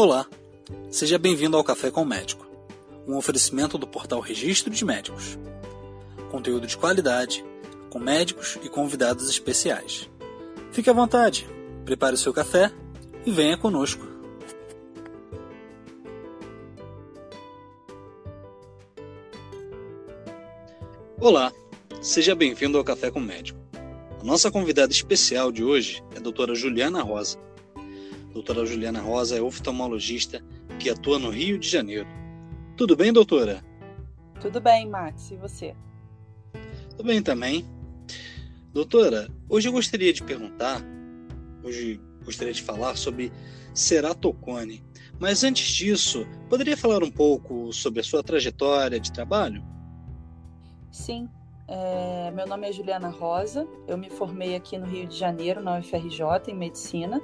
Olá, seja bem-vindo ao Café com o Médico, um oferecimento do portal Registro de Médicos. Conteúdo de qualidade, com médicos e convidados especiais. Fique à vontade, prepare o seu café e venha conosco. Olá, seja bem-vindo ao Café com o Médico. A nossa convidada especial de hoje é a doutora Juliana Rosa doutora Juliana Rosa é oftalmologista que atua no Rio de Janeiro. Tudo bem, doutora? Tudo bem, Max. E você? Tudo bem também. Doutora, hoje eu gostaria de perguntar, hoje gostaria de falar sobre ceratocone. Mas antes disso, poderia falar um pouco sobre a sua trajetória de trabalho? Sim. É, meu nome é Juliana Rosa, eu me formei aqui no Rio de Janeiro, na UFRJ, em Medicina.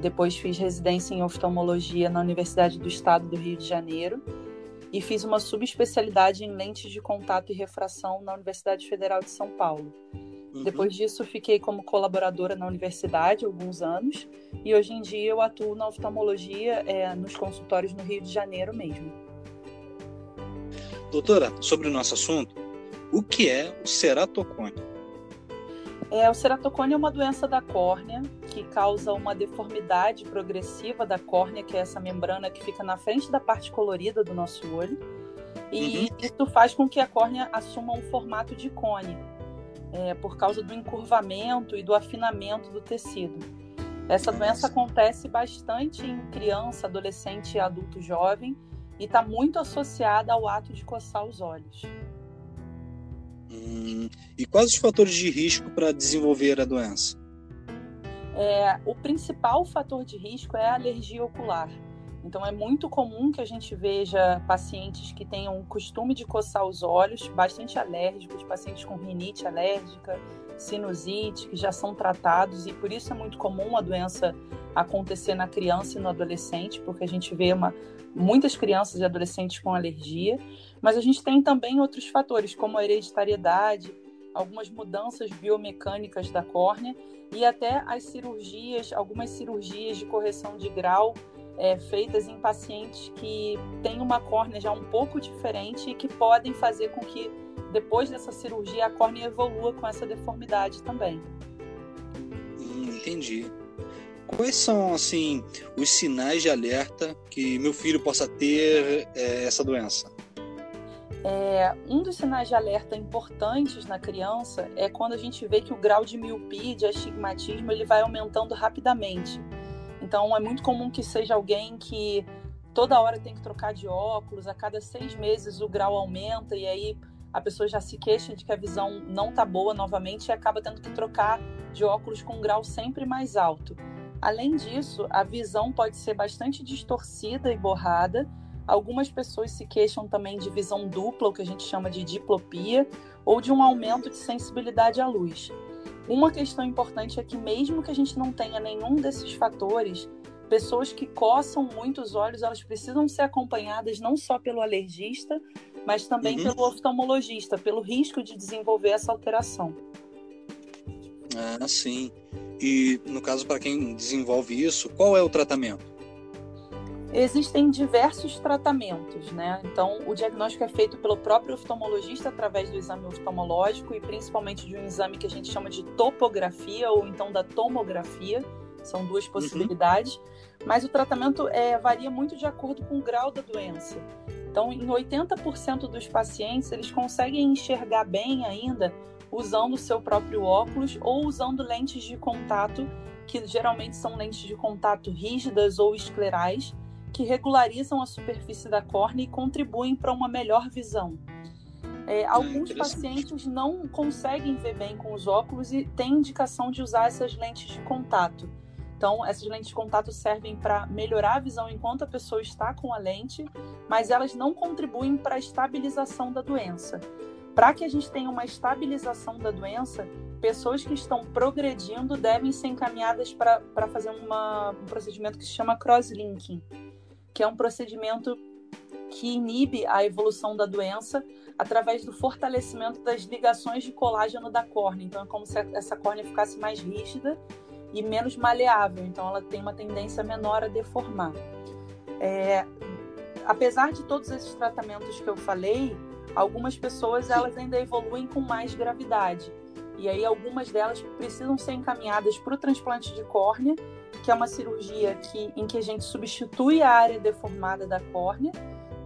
Depois fiz residência em oftalmologia na Universidade do Estado do Rio de Janeiro e fiz uma subespecialidade em lentes de contato e refração na Universidade Federal de São Paulo. Uhum. Depois disso, fiquei como colaboradora na universidade alguns anos e hoje em dia eu atuo na oftalmologia é, nos consultórios no Rio de Janeiro mesmo. Doutora, sobre o nosso assunto, o que é o ceratocone? É, o ceratocone é uma doença da córnea que causa uma deformidade progressiva da córnea, que é essa membrana que fica na frente da parte colorida do nosso olho. E uhum. isso faz com que a córnea assuma um formato de cone, é, por causa do encurvamento e do afinamento do tecido. Essa doença acontece bastante em criança, adolescente e adulto jovem e está muito associada ao ato de coçar os olhos. Hum, e quais os fatores de risco para desenvolver a doença? É, o principal fator de risco é a alergia ocular. Então, é muito comum que a gente veja pacientes que tenham o costume de coçar os olhos, bastante alérgicos, pacientes com rinite alérgica, sinusite, que já são tratados, e por isso é muito comum a doença acontecer na criança e no adolescente, porque a gente vê uma, muitas crianças e adolescentes com alergia. Mas a gente tem também outros fatores, como a hereditariedade, algumas mudanças biomecânicas da córnea e até as cirurgias, algumas cirurgias de correção de grau é, feitas em pacientes que têm uma córnea já um pouco diferente e que podem fazer com que depois dessa cirurgia a córnea evolua com essa deformidade também. Hum, entendi. Quais são assim os sinais de alerta que meu filho possa ter é, essa doença? É, um dos sinais de alerta importantes na criança é quando a gente vê que o grau de miopia, de astigmatismo, ele vai aumentando rapidamente. Então, é muito comum que seja alguém que toda hora tem que trocar de óculos, a cada seis meses o grau aumenta e aí a pessoa já se queixa de que a visão não está boa novamente e acaba tendo que trocar de óculos com um grau sempre mais alto. Além disso, a visão pode ser bastante distorcida e borrada Algumas pessoas se queixam também de visão dupla, o que a gente chama de diplopia, ou de um aumento de sensibilidade à luz. Uma questão importante é que, mesmo que a gente não tenha nenhum desses fatores, pessoas que coçam muito os olhos, elas precisam ser acompanhadas não só pelo alergista, mas também uhum. pelo oftalmologista, pelo risco de desenvolver essa alteração. Ah, sim. E no caso, para quem desenvolve isso, qual é o tratamento? Existem diversos tratamentos, né? Então, o diagnóstico é feito pelo próprio oftalmologista através do exame oftalmológico e principalmente de um exame que a gente chama de topografia ou então da tomografia. São duas uhum. possibilidades. Uhum. Mas o tratamento é, varia muito de acordo com o grau da doença. Então, em 80% dos pacientes, eles conseguem enxergar bem ainda usando o seu próprio óculos ou usando lentes de contato, que geralmente são lentes de contato rígidas ou esclerais, que regularizam a superfície da córnea e contribuem para uma melhor visão. É, ah, alguns pacientes não conseguem ver bem com os óculos e têm indicação de usar essas lentes de contato. Então, essas lentes de contato servem para melhorar a visão enquanto a pessoa está com a lente, mas elas não contribuem para a estabilização da doença. Para que a gente tenha uma estabilização da doença, pessoas que estão progredindo devem ser encaminhadas para fazer uma, um procedimento que se chama crosslinking que é um procedimento que inibe a evolução da doença através do fortalecimento das ligações de colágeno da córnea. Então, é como se essa córnea ficasse mais rígida e menos maleável. Então, ela tem uma tendência menor a deformar. É, apesar de todos esses tratamentos que eu falei, algumas pessoas elas ainda evoluem com mais gravidade. E aí algumas delas precisam ser encaminhadas para o transplante de córnea, que é uma cirurgia que, em que a gente substitui a área deformada da córnea,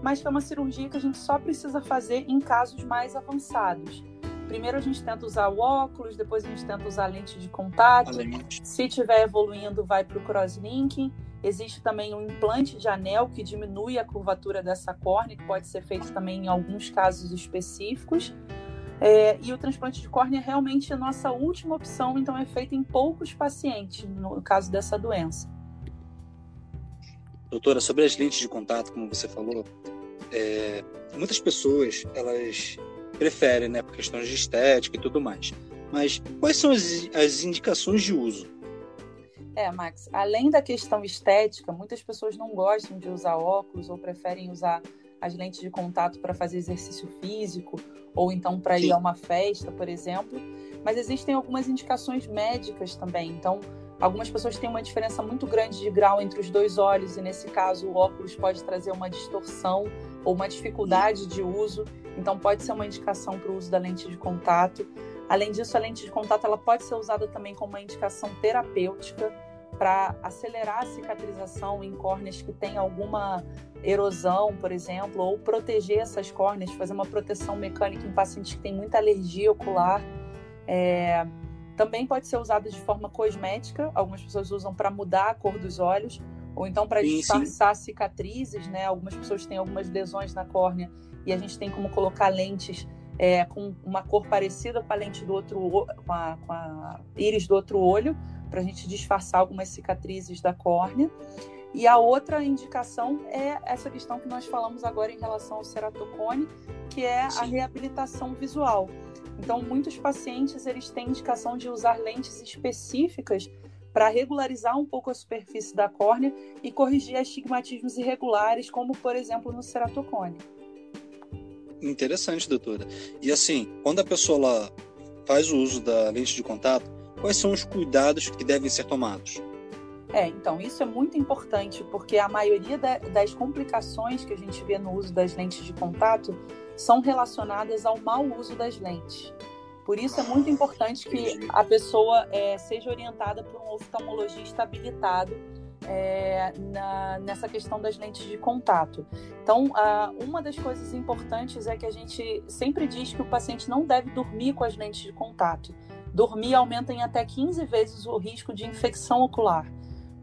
mas que é uma cirurgia que a gente só precisa fazer em casos mais avançados. Primeiro a gente tenta usar o óculos, depois a gente tenta usar a lente de contato. Se estiver evoluindo, vai para o crosslinking. Existe também um implante de anel que diminui a curvatura dessa córnea, que pode ser feito também em alguns casos específicos. É, e o transplante de córnea é realmente a nossa última opção, então é feito em poucos pacientes, no caso dessa doença. Doutora, sobre as lentes de contato, como você falou, é, muitas pessoas elas preferem, né, por questões de estética e tudo mais. Mas quais são as, as indicações de uso? É, Max, além da questão estética, muitas pessoas não gostam de usar óculos ou preferem usar as lentes de contato para fazer exercício físico ou então para ir a uma festa, por exemplo. Mas existem algumas indicações médicas também. Então, algumas pessoas têm uma diferença muito grande de grau entre os dois olhos e nesse caso o óculos pode trazer uma distorção ou uma dificuldade de uso. Então, pode ser uma indicação para o uso da lente de contato. Além disso, a lente de contato ela pode ser usada também como uma indicação terapêutica para acelerar a cicatrização em córneas que têm alguma erosão, por exemplo, ou proteger essas córneas, fazer uma proteção mecânica em pacientes que têm muita alergia ocular. É... Também pode ser usada de forma cosmética, algumas pessoas usam para mudar a cor dos olhos, ou então para disfarçar cicatrizes, né? Algumas pessoas têm algumas lesões na córnea e a gente tem como colocar lentes é, com uma cor parecida com a lente do outro com a, com a íris do outro olho, para a gente disfarçar algumas cicatrizes da córnea. E a outra indicação é essa questão que nós falamos agora em relação ao ceratocone, que é Sim. a reabilitação visual. Então, muitos pacientes eles têm indicação de usar lentes específicas para regularizar um pouco a superfície da córnea e corrigir astigmatismos irregulares, como por exemplo no ceratocone. Interessante, doutora. E assim, quando a pessoa faz o uso da lente de contato, quais são os cuidados que devem ser tomados? É, então, isso é muito importante, porque a maioria da, das complicações que a gente vê no uso das lentes de contato são relacionadas ao mau uso das lentes. Por isso é muito importante que a pessoa é, seja orientada por um oftalmologista habilitado é, na, nessa questão das lentes de contato. Então, uma das coisas importantes é que a gente sempre diz que o paciente não deve dormir com as lentes de contato. Dormir aumenta em até 15 vezes o risco de infecção ocular,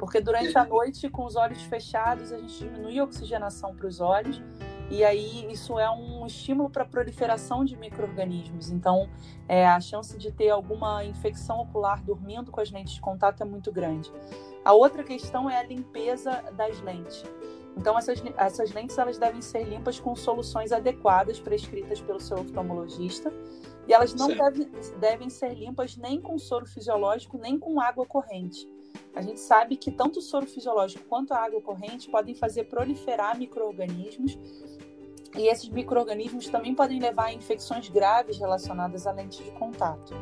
porque durante a noite, com os olhos fechados, a gente diminui a oxigenação para os olhos e aí isso é um estímulo para a proliferação de micro-organismos. Então, é, a chance de ter alguma infecção ocular dormindo com as lentes de contato é muito grande. A outra questão é a limpeza das lentes. Então, essas, essas lentes elas devem ser limpas com soluções adequadas prescritas pelo seu oftalmologista. E elas não devem, devem ser limpas nem com soro fisiológico, nem com água corrente. A gente sabe que tanto o soro fisiológico quanto a água corrente podem fazer proliferar micro-organismos e esses micro-organismos também podem levar a infecções graves relacionadas à lente de contato.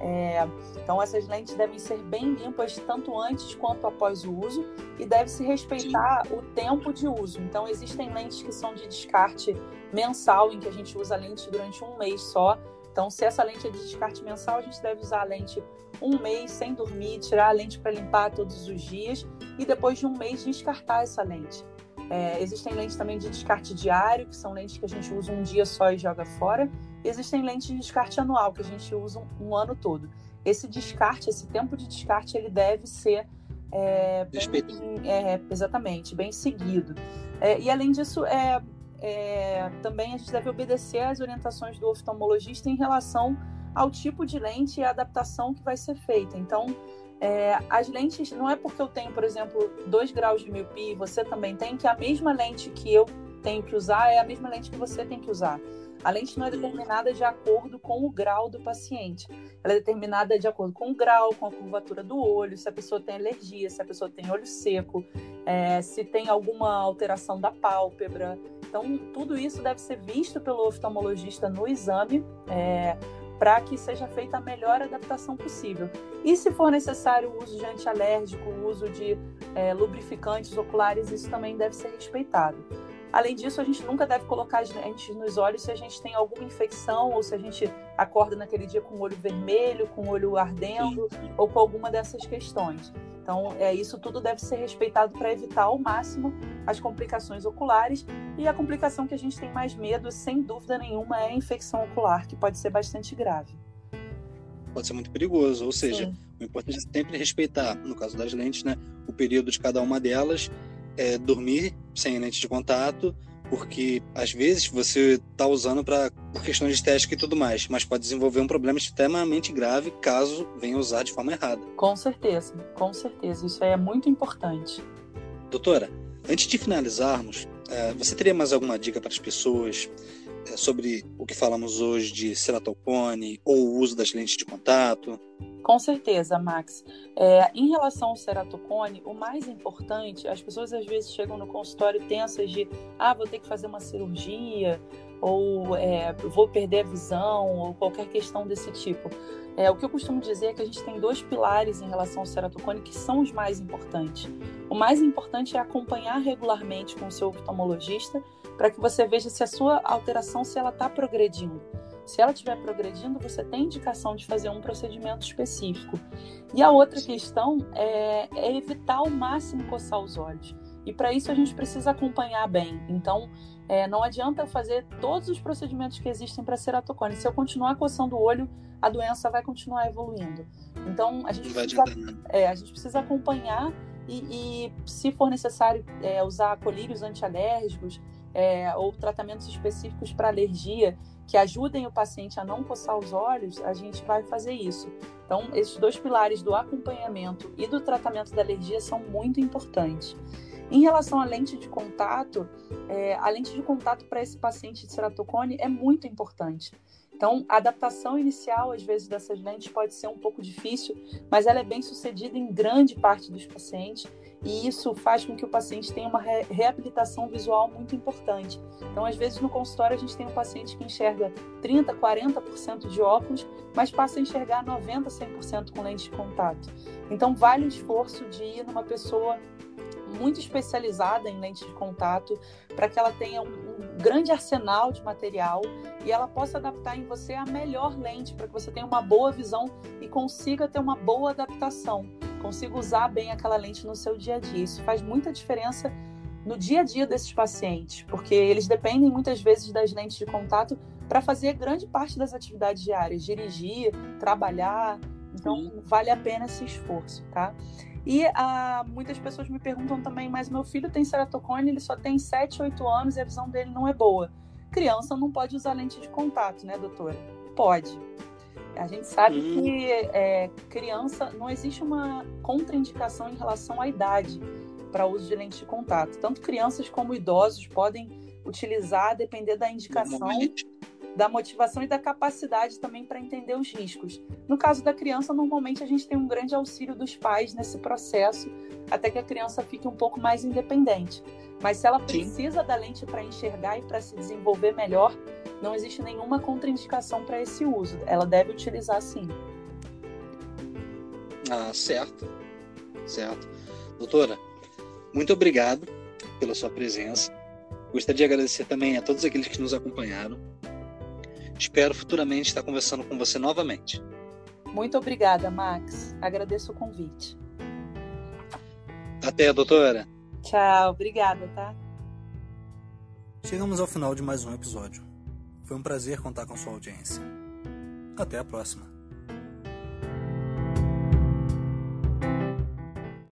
É, então, essas lentes devem ser bem limpas tanto antes quanto após o uso e deve-se respeitar o tempo de uso. Então, existem lentes que são de descarte mensal, em que a gente usa a lente durante um mês só. Então, se essa lente é de descarte mensal, a gente deve usar a lente um mês sem dormir, tirar a lente para limpar todos os dias e depois de um mês descartar essa lente. É, existem lentes também de descarte diário, que são lentes que a gente usa um dia só e joga fora. E existem lentes de descarte anual, que a gente usa um, um ano todo. Esse descarte, esse tempo de descarte, ele deve ser é, bem, é, exatamente, bem seguido. É, e além disso, é, é, também a gente deve obedecer às orientações do oftalmologista em relação ao tipo de lente e a adaptação que vai ser feita. Então, é, as lentes, não é porque eu tenho, por exemplo, 2 graus de miopia e você também tem, que a mesma lente que eu tenho que usar é a mesma lente que você tem que usar. A lente não é determinada de acordo com o grau do paciente. Ela é determinada de acordo com o grau, com a curvatura do olho, se a pessoa tem alergia, se a pessoa tem olho seco, é, se tem alguma alteração da pálpebra. Então, tudo isso deve ser visto pelo oftalmologista no exame. É, para que seja feita a melhor adaptação possível. E se for necessário o uso de antialérgico, o uso de é, lubrificantes oculares, isso também deve ser respeitado. Além disso, a gente nunca deve colocar as lentes nos olhos se a gente tem alguma infecção ou se a gente acorda naquele dia com o olho vermelho, com o olho ardendo ou com alguma dessas questões. Então, é, isso tudo deve ser respeitado para evitar ao máximo as complicações oculares. E a complicação que a gente tem mais medo, sem dúvida nenhuma, é a infecção ocular, que pode ser bastante grave. Pode ser muito perigoso, ou seja, Sim. o importante é sempre respeitar, no caso das lentes, né, o período de cada uma delas é, dormir sem lente de contato, porque às vezes você está usando para por questões de estética e tudo mais, mas pode desenvolver um problema extremamente grave caso venha usar de forma errada. Com certeza, com certeza, isso é muito importante. Doutora, antes de finalizarmos, é, você teria mais alguma dica para as pessoas sobre o que falamos hoje de ceratocone ou o uso das lentes de contato? Com certeza, Max. É, em relação ao ceratocone, o mais importante, as pessoas às vezes chegam no consultório tensas de, ah, vou ter que fazer uma cirurgia, ou é, vou perder a visão, ou qualquer questão desse tipo. É, o que eu costumo dizer é que a gente tem dois pilares em relação ao ceratocone que são os mais importantes. O mais importante é acompanhar regularmente com o seu oftalmologista para que você veja se a sua alteração se ela está progredindo. Se ela estiver progredindo, você tem indicação de fazer um procedimento específico. E a outra questão é, é evitar ao máximo coçar os olhos. E para isso a gente precisa acompanhar bem. Então, é, não adianta fazer todos os procedimentos que existem para ceratocone. Se eu continuar coçando o olho, a doença vai continuar evoluindo. Então, a gente, precisa, é, a gente precisa acompanhar e, e se for necessário, é, usar colírios antialérgicos é, ou tratamentos específicos para alergia que ajudem o paciente a não coçar os olhos, a gente vai fazer isso. Então, esses dois pilares do acompanhamento e do tratamento da alergia são muito importantes. Em relação à lente de contato, é, a lente de contato para esse paciente de ceratocone é muito importante. Então, a adaptação inicial, às vezes, dessas lentes pode ser um pouco difícil, mas ela é bem sucedida em grande parte dos pacientes e isso faz com que o paciente tenha uma re reabilitação visual muito importante. Então, às vezes, no consultório, a gente tem um paciente que enxerga 30%, 40% de óculos, mas passa a enxergar 90%, 100% com lente de contato. Então, vale o esforço de ir numa pessoa muito especializada em lente de contato, para que ela tenha um, um, grande arsenal de material e ela possa adaptar em você a melhor lente, para que você tenha uma boa visão e consiga ter uma boa adaptação, consiga usar bem aquela lente no seu dia a dia. Isso faz muita diferença no dia a dia desses pacientes, porque eles dependem muitas vezes das lentes de contato para fazer grande parte das atividades diárias, dirigir, trabalhar. Então, vale a pena esse esforço, tá? E ah, muitas pessoas me perguntam também, mas meu filho tem ceratocone, ele só tem 7, 8 anos e a visão dele não é boa. Criança não pode usar lente de contato, né, doutora? Pode. A gente sabe hum. que é, criança não existe uma contraindicação em relação à idade para uso de lente de contato. Tanto crianças como idosos podem utilizar, depender da indicação. Normalmente da motivação e da capacidade também para entender os riscos. No caso da criança, normalmente a gente tem um grande auxílio dos pais nesse processo, até que a criança fique um pouco mais independente. Mas se ela precisa sim. da lente para enxergar e para se desenvolver melhor, não existe nenhuma contraindicação para esse uso. Ela deve utilizar sim. Ah, certo. Certo. Doutora, muito obrigado pela sua presença. Gostaria de agradecer também a todos aqueles que nos acompanharam. Espero futuramente estar conversando com você novamente. Muito obrigada, Max. Agradeço o convite. Até, doutora. Tchau, obrigada, tá? Chegamos ao final de mais um episódio. Foi um prazer contar com sua audiência. Até a próxima.